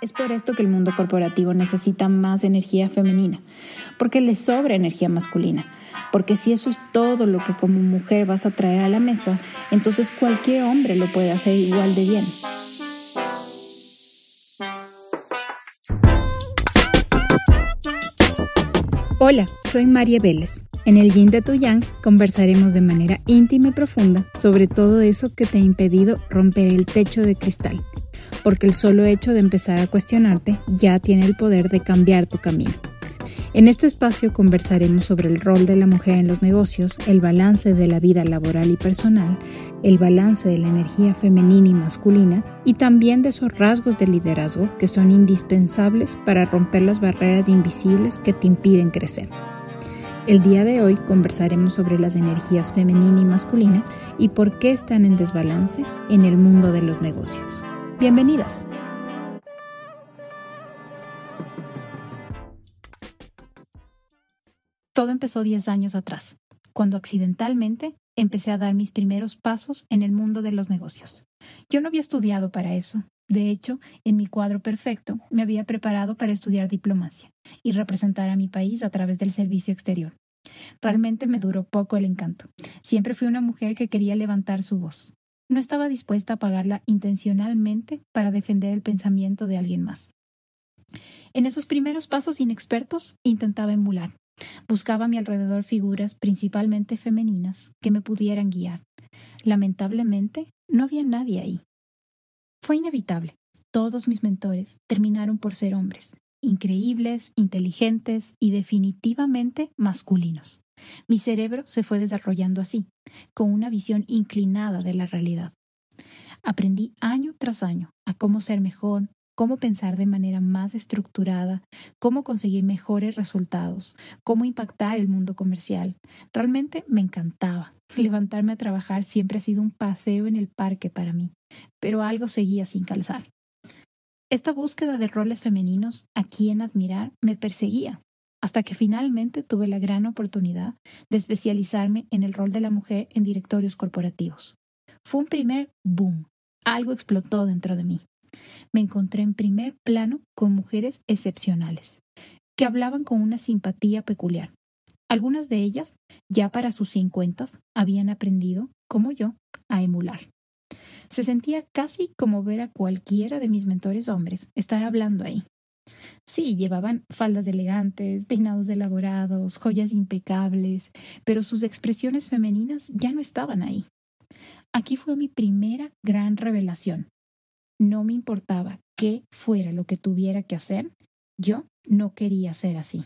Es por esto que el mundo corporativo necesita más energía femenina, porque le sobra energía masculina. Porque si eso es todo lo que como mujer vas a traer a la mesa, entonces cualquier hombre lo puede hacer igual de bien. Hola, soy María Vélez. En el Yin de Tu Yang conversaremos de manera íntima y profunda sobre todo eso que te ha impedido romper el techo de cristal porque el solo hecho de empezar a cuestionarte ya tiene el poder de cambiar tu camino. En este espacio conversaremos sobre el rol de la mujer en los negocios, el balance de la vida laboral y personal, el balance de la energía femenina y masculina y también de esos rasgos de liderazgo que son indispensables para romper las barreras invisibles que te impiden crecer. El día de hoy conversaremos sobre las energías femenina y masculina y por qué están en desbalance en el mundo de los negocios. Bienvenidas. Todo empezó 10 años atrás, cuando accidentalmente empecé a dar mis primeros pasos en el mundo de los negocios. Yo no había estudiado para eso. De hecho, en mi cuadro perfecto me había preparado para estudiar diplomacia y representar a mi país a través del servicio exterior. Realmente me duró poco el encanto. Siempre fui una mujer que quería levantar su voz no estaba dispuesta a pagarla intencionalmente para defender el pensamiento de alguien más. En esos primeros pasos inexpertos intentaba emular. Buscaba a mi alrededor figuras principalmente femeninas que me pudieran guiar. Lamentablemente, no había nadie ahí. Fue inevitable. Todos mis mentores terminaron por ser hombres, increíbles, inteligentes y definitivamente masculinos. Mi cerebro se fue desarrollando así, con una visión inclinada de la realidad. Aprendí año tras año a cómo ser mejor, cómo pensar de manera más estructurada, cómo conseguir mejores resultados, cómo impactar el mundo comercial. Realmente me encantaba. Levantarme a trabajar siempre ha sido un paseo en el parque para mí, pero algo seguía sin calzar. Esta búsqueda de roles femeninos, a quien admirar, me perseguía hasta que finalmente tuve la gran oportunidad de especializarme en el rol de la mujer en directorios corporativos. Fue un primer boom. Algo explotó dentro de mí. Me encontré en primer plano con mujeres excepcionales, que hablaban con una simpatía peculiar. Algunas de ellas, ya para sus cincuentas, habían aprendido, como yo, a emular. Se sentía casi como ver a cualquiera de mis mentores hombres estar hablando ahí, Sí, llevaban faldas elegantes, peinados elaborados, joyas impecables, pero sus expresiones femeninas ya no estaban ahí. Aquí fue mi primera gran revelación. No me importaba qué fuera lo que tuviera que hacer, yo no quería ser así.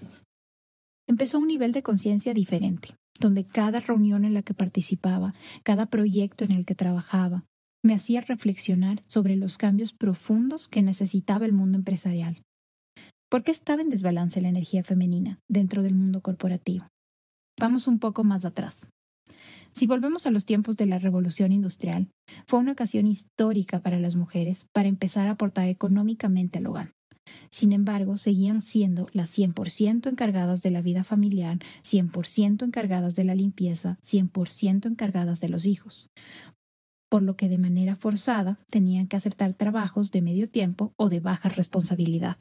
Empezó un nivel de conciencia diferente, donde cada reunión en la que participaba, cada proyecto en el que trabajaba, me hacía reflexionar sobre los cambios profundos que necesitaba el mundo empresarial ¿Por qué estaba en desbalance la energía femenina dentro del mundo corporativo? Vamos un poco más atrás. Si volvemos a los tiempos de la revolución industrial, fue una ocasión histórica para las mujeres para empezar a aportar económicamente al hogar. Sin embargo, seguían siendo las 100% encargadas de la vida familiar, 100% encargadas de la limpieza, 100% encargadas de los hijos, por lo que de manera forzada tenían que aceptar trabajos de medio tiempo o de baja responsabilidad.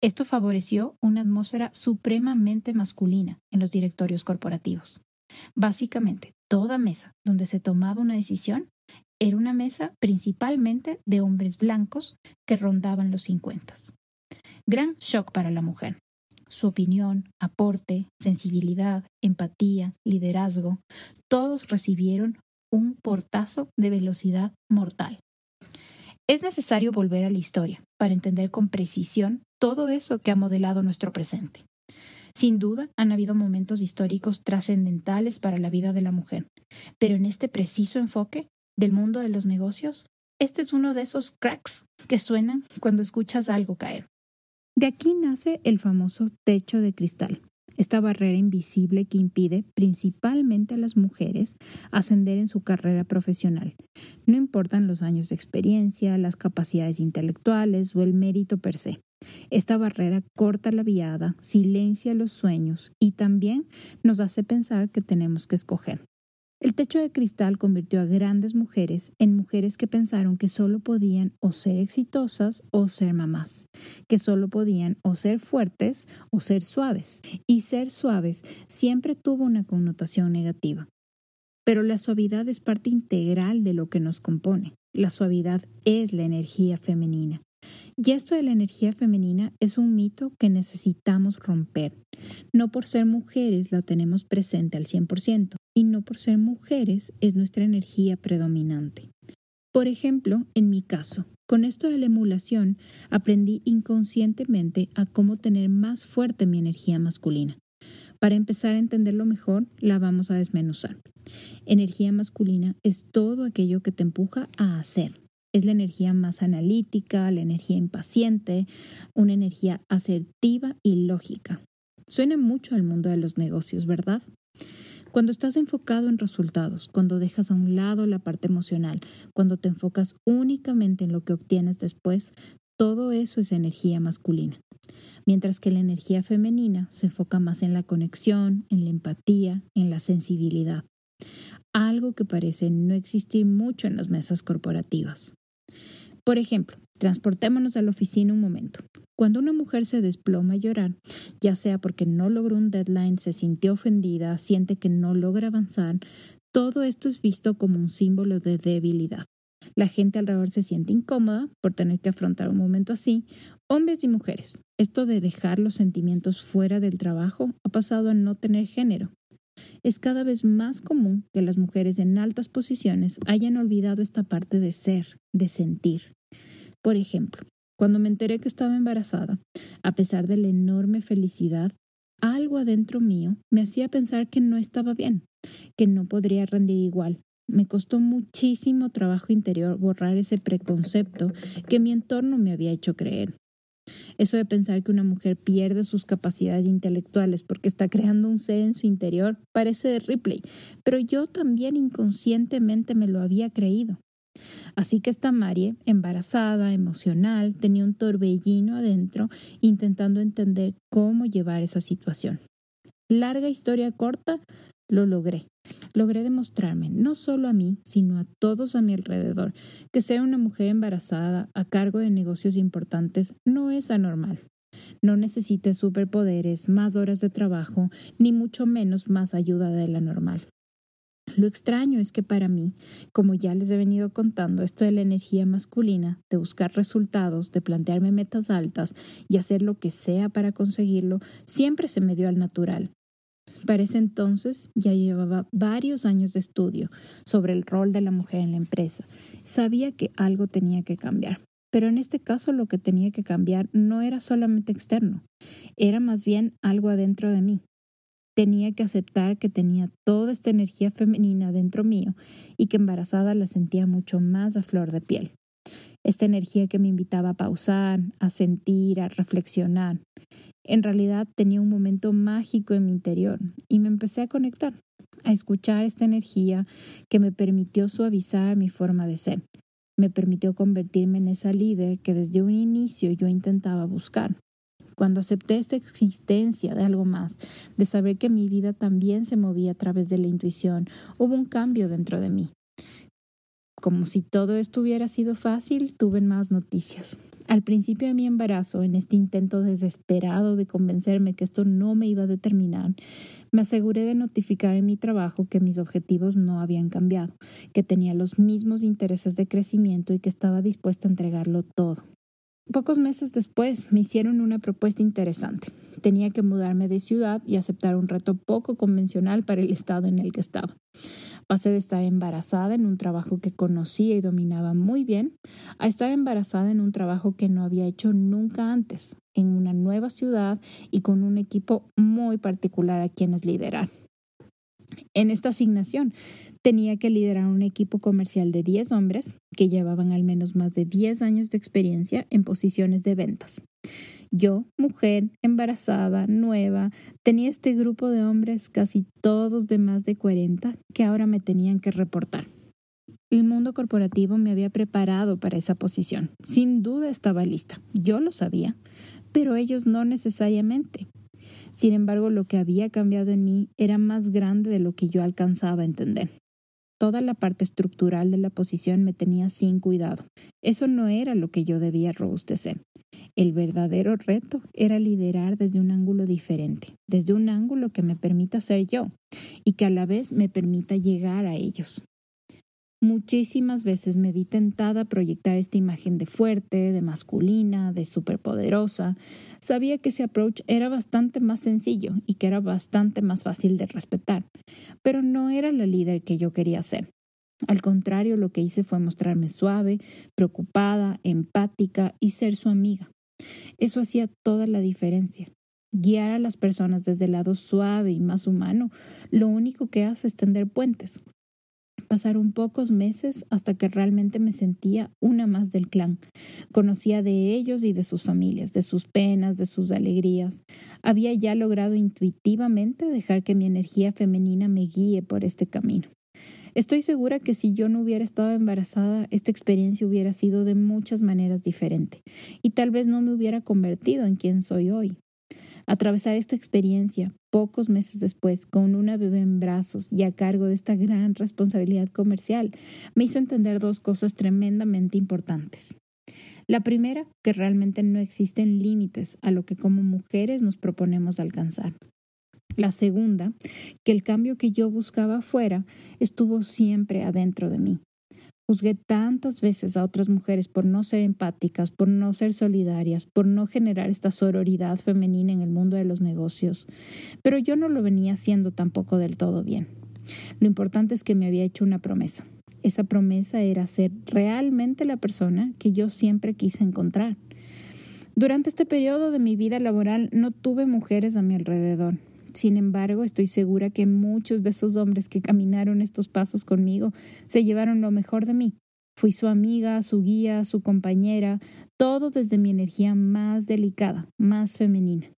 Esto favoreció una atmósfera supremamente masculina en los directorios corporativos. Básicamente, toda mesa donde se tomaba una decisión era una mesa principalmente de hombres blancos que rondaban los 50. Gran shock para la mujer. Su opinión, aporte, sensibilidad, empatía, liderazgo, todos recibieron un portazo de velocidad mortal. Es necesario volver a la historia para entender con precisión todo eso que ha modelado nuestro presente. Sin duda, han habido momentos históricos trascendentales para la vida de la mujer, pero en este preciso enfoque del mundo de los negocios, este es uno de esos cracks que suenan cuando escuchas algo caer. De aquí nace el famoso techo de cristal, esta barrera invisible que impide principalmente a las mujeres ascender en su carrera profesional. No importan los años de experiencia, las capacidades intelectuales o el mérito per se. Esta barrera corta la viada, silencia los sueños y también nos hace pensar que tenemos que escoger. El techo de cristal convirtió a grandes mujeres en mujeres que pensaron que solo podían o ser exitosas o ser mamás, que solo podían o ser fuertes o ser suaves. Y ser suaves siempre tuvo una connotación negativa. Pero la suavidad es parte integral de lo que nos compone. La suavidad es la energía femenina. Y esto de la energía femenina es un mito que necesitamos romper. No por ser mujeres la tenemos presente al 100% y no por ser mujeres es nuestra energía predominante. Por ejemplo, en mi caso, con esto de la emulación aprendí inconscientemente a cómo tener más fuerte mi energía masculina. Para empezar a entenderlo mejor, la vamos a desmenuzar. Energía masculina es todo aquello que te empuja a hacer, es la energía más analítica, la energía impaciente, una energía asertiva y lógica. Suena mucho al mundo de los negocios, ¿verdad? Cuando estás enfocado en resultados, cuando dejas a un lado la parte emocional, cuando te enfocas únicamente en lo que obtienes después, todo eso es energía masculina. Mientras que la energía femenina se enfoca más en la conexión, en la empatía, en la sensibilidad. Algo que parece no existir mucho en las mesas corporativas. Por ejemplo, transportémonos a la oficina un momento. Cuando una mujer se desploma a llorar, ya sea porque no logró un deadline, se sintió ofendida, siente que no logra avanzar, todo esto es visto como un símbolo de debilidad. La gente alrededor se siente incómoda por tener que afrontar un momento así, hombres y mujeres. Esto de dejar los sentimientos fuera del trabajo ha pasado a no tener género. Es cada vez más común que las mujeres en altas posiciones hayan olvidado esta parte de ser, de sentir. Por ejemplo, cuando me enteré que estaba embarazada, a pesar de la enorme felicidad, algo adentro mío me hacía pensar que no estaba bien, que no podría rendir igual. Me costó muchísimo trabajo interior borrar ese preconcepto que mi entorno me había hecho creer. Eso de pensar que una mujer pierde sus capacidades intelectuales porque está creando un ser en su interior parece de Ripley, pero yo también inconscientemente me lo había creído. Así que esta Marie, embarazada, emocional, tenía un torbellino adentro intentando entender cómo llevar esa situación. Larga historia corta, lo logré. Logré demostrarme, no solo a mí, sino a todos a mi alrededor, que ser una mujer embarazada a cargo de negocios importantes no es anormal. No necesite superpoderes, más horas de trabajo, ni mucho menos más ayuda de la normal. Lo extraño es que para mí, como ya les he venido contando, esto de la energía masculina, de buscar resultados, de plantearme metas altas y hacer lo que sea para conseguirlo, siempre se me dio al natural. Para ese entonces ya llevaba varios años de estudio sobre el rol de la mujer en la empresa. Sabía que algo tenía que cambiar. Pero en este caso lo que tenía que cambiar no era solamente externo, era más bien algo adentro de mí tenía que aceptar que tenía toda esta energía femenina dentro mío y que embarazada la sentía mucho más a flor de piel. Esta energía que me invitaba a pausar, a sentir, a reflexionar. En realidad tenía un momento mágico en mi interior y me empecé a conectar, a escuchar esta energía que me permitió suavizar mi forma de ser. Me permitió convertirme en esa líder que desde un inicio yo intentaba buscar cuando acepté esta existencia de algo más, de saber que mi vida también se movía a través de la intuición, hubo un cambio dentro de mí. Como si todo esto hubiera sido fácil, tuve más noticias. Al principio de mi embarazo, en este intento desesperado de convencerme que esto no me iba a determinar, me aseguré de notificar en mi trabajo que mis objetivos no habían cambiado, que tenía los mismos intereses de crecimiento y que estaba dispuesta a entregarlo todo. Pocos meses después me hicieron una propuesta interesante. Tenía que mudarme de ciudad y aceptar un reto poco convencional para el estado en el que estaba. Pasé de estar embarazada en un trabajo que conocía y dominaba muy bien a estar embarazada en un trabajo que no había hecho nunca antes, en una nueva ciudad y con un equipo muy particular a quienes liderar. En esta asignación tenía que liderar un equipo comercial de 10 hombres que llevaban al menos más de 10 años de experiencia en posiciones de ventas. Yo, mujer, embarazada, nueva, tenía este grupo de hombres, casi todos de más de 40, que ahora me tenían que reportar. El mundo corporativo me había preparado para esa posición. Sin duda estaba lista. Yo lo sabía, pero ellos no necesariamente. Sin embargo, lo que había cambiado en mí era más grande de lo que yo alcanzaba a entender. toda la parte estructural de la posición me tenía sin cuidado. Eso no era lo que yo debía robustecer. El verdadero reto era liderar desde un ángulo diferente, desde un ángulo que me permita ser yo y que a la vez me permita llegar a ellos. Muchísimas veces me vi tentada a proyectar esta imagen de fuerte, de masculina, de superpoderosa. Sabía que ese approach era bastante más sencillo y que era bastante más fácil de respetar, pero no era la líder que yo quería ser. Al contrario, lo que hice fue mostrarme suave, preocupada, empática y ser su amiga. Eso hacía toda la diferencia. Guiar a las personas desde el lado suave y más humano, lo único que hace es tender puentes, Pasaron pocos meses hasta que realmente me sentía una más del clan. Conocía de ellos y de sus familias, de sus penas, de sus alegrías. Había ya logrado intuitivamente dejar que mi energía femenina me guíe por este camino. Estoy segura que si yo no hubiera estado embarazada, esta experiencia hubiera sido de muchas maneras diferente y tal vez no me hubiera convertido en quien soy hoy. Atravesar esta experiencia pocos meses después, con una bebé en brazos y a cargo de esta gran responsabilidad comercial, me hizo entender dos cosas tremendamente importantes. La primera, que realmente no existen límites a lo que como mujeres nos proponemos alcanzar. La segunda, que el cambio que yo buscaba afuera estuvo siempre adentro de mí. Juzgué tantas veces a otras mujeres por no ser empáticas, por no ser solidarias, por no generar esta sororidad femenina en el mundo de los negocios, pero yo no lo venía haciendo tampoco del todo bien. Lo importante es que me había hecho una promesa. Esa promesa era ser realmente la persona que yo siempre quise encontrar. Durante este periodo de mi vida laboral no tuve mujeres a mi alrededor. Sin embargo, estoy segura que muchos de esos hombres que caminaron estos pasos conmigo se llevaron lo mejor de mí. Fui su amiga, su guía, su compañera, todo desde mi energía más delicada, más femenina.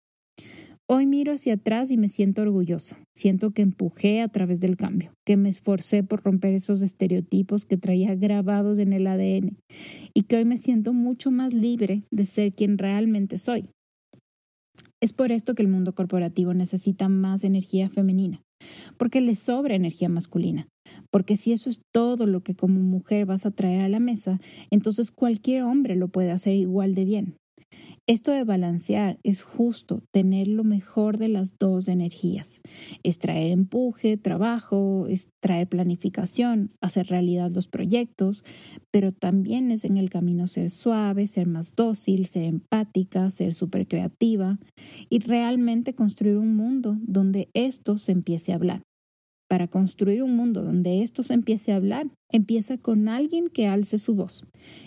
Hoy miro hacia atrás y me siento orgullosa. Siento que empujé a través del cambio, que me esforcé por romper esos estereotipos que traía grabados en el ADN y que hoy me siento mucho más libre de ser quien realmente soy. Es por esto que el mundo corporativo necesita más energía femenina, porque le sobra energía masculina. Porque si eso es todo lo que como mujer vas a traer a la mesa, entonces cualquier hombre lo puede hacer igual de bien. Esto de balancear es justo tener lo mejor de las dos energías. Es traer empuje, trabajo, es traer planificación, hacer realidad los proyectos, pero también es en el camino ser suave, ser más dócil, ser empática, ser súper creativa y realmente construir un mundo donde esto se empiece a hablar. Para construir un mundo donde esto se empiece a hablar, empieza con alguien que alce su voz.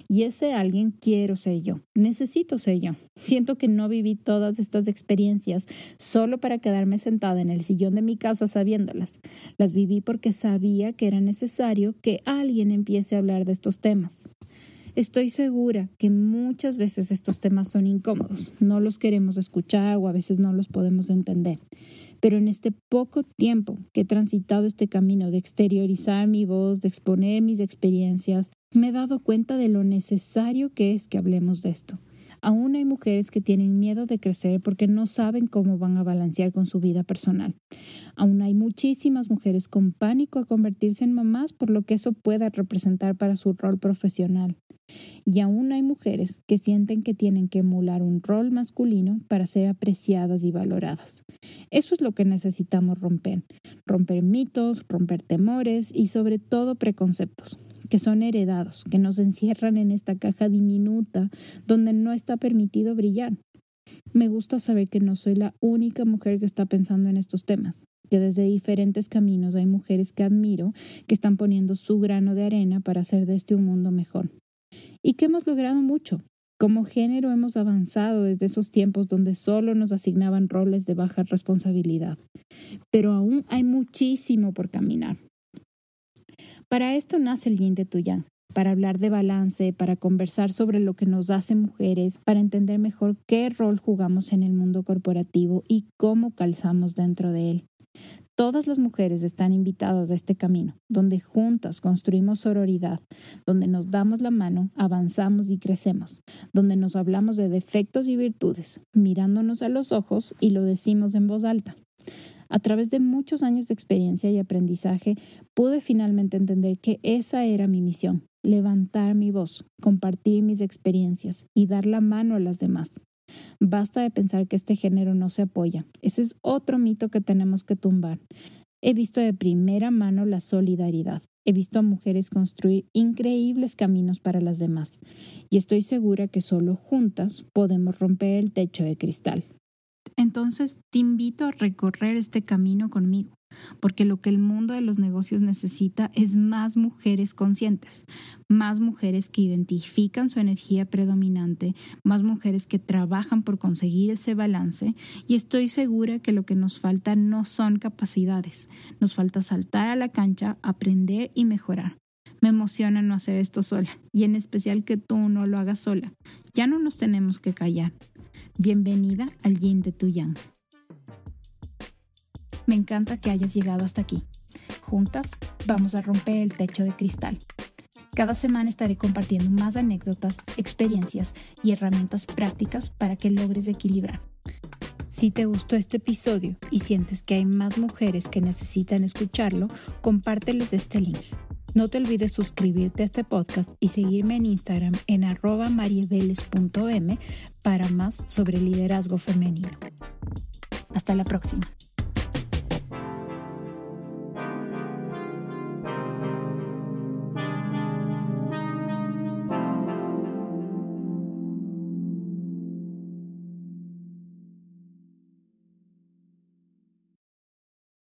Y ese alguien quiero ser yo, necesito ser yo. Siento que no viví todas estas experiencias solo para quedarme sentada en el sillón de mi casa sabiéndolas. Las viví porque sabía que era necesario que alguien empiece a hablar de estos temas. Estoy segura que muchas veces estos temas son incómodos, no los queremos escuchar o a veces no los podemos entender. Pero en este poco tiempo que he transitado este camino de exteriorizar mi voz, de exponer mis experiencias, me he dado cuenta de lo necesario que es que hablemos de esto. Aún hay mujeres que tienen miedo de crecer porque no saben cómo van a balancear con su vida personal. Aún hay muchísimas mujeres con pánico a convertirse en mamás por lo que eso pueda representar para su rol profesional. Y aún hay mujeres que sienten que tienen que emular un rol masculino para ser apreciadas y valoradas. Eso es lo que necesitamos romper. Romper mitos, romper temores y sobre todo preconceptos que son heredados, que nos encierran en esta caja diminuta donde no está permitido brillar. Me gusta saber que no soy la única mujer que está pensando en estos temas, que desde diferentes caminos hay mujeres que admiro que están poniendo su grano de arena para hacer de este un mundo mejor y que hemos logrado mucho. Como género hemos avanzado desde esos tiempos donde solo nos asignaban roles de baja responsabilidad, pero aún hay muchísimo por caminar. Para esto nace el yin de para hablar de balance, para conversar sobre lo que nos hace mujeres, para entender mejor qué rol jugamos en el mundo corporativo y cómo calzamos dentro de él. Todas las mujeres están invitadas a este camino, donde juntas construimos sororidad, donde nos damos la mano, avanzamos y crecemos, donde nos hablamos de defectos y virtudes, mirándonos a los ojos y lo decimos en voz alta. A través de muchos años de experiencia y aprendizaje, pude finalmente entender que esa era mi misión, levantar mi voz, compartir mis experiencias y dar la mano a las demás. Basta de pensar que este género no se apoya. Ese es otro mito que tenemos que tumbar. He visto de primera mano la solidaridad. He visto a mujeres construir increíbles caminos para las demás. Y estoy segura que solo juntas podemos romper el techo de cristal. Entonces te invito a recorrer este camino conmigo porque lo que el mundo de los negocios necesita es más mujeres conscientes, más mujeres que identifican su energía predominante, más mujeres que trabajan por conseguir ese balance y estoy segura que lo que nos falta no son capacidades, nos falta saltar a la cancha, aprender y mejorar. Me emociona no hacer esto sola y en especial que tú no lo hagas sola. Ya no nos tenemos que callar. Bienvenida al Yin de Tu Yang. Me encanta que hayas llegado hasta aquí. Juntas vamos a romper el techo de cristal. Cada semana estaré compartiendo más anécdotas, experiencias y herramientas prácticas para que logres equilibrar. Si te gustó este episodio y sientes que hay más mujeres que necesitan escucharlo, compárteles este link. No te olvides suscribirte a este podcast y seguirme en Instagram en arroba para más sobre liderazgo femenino. Hasta la próxima.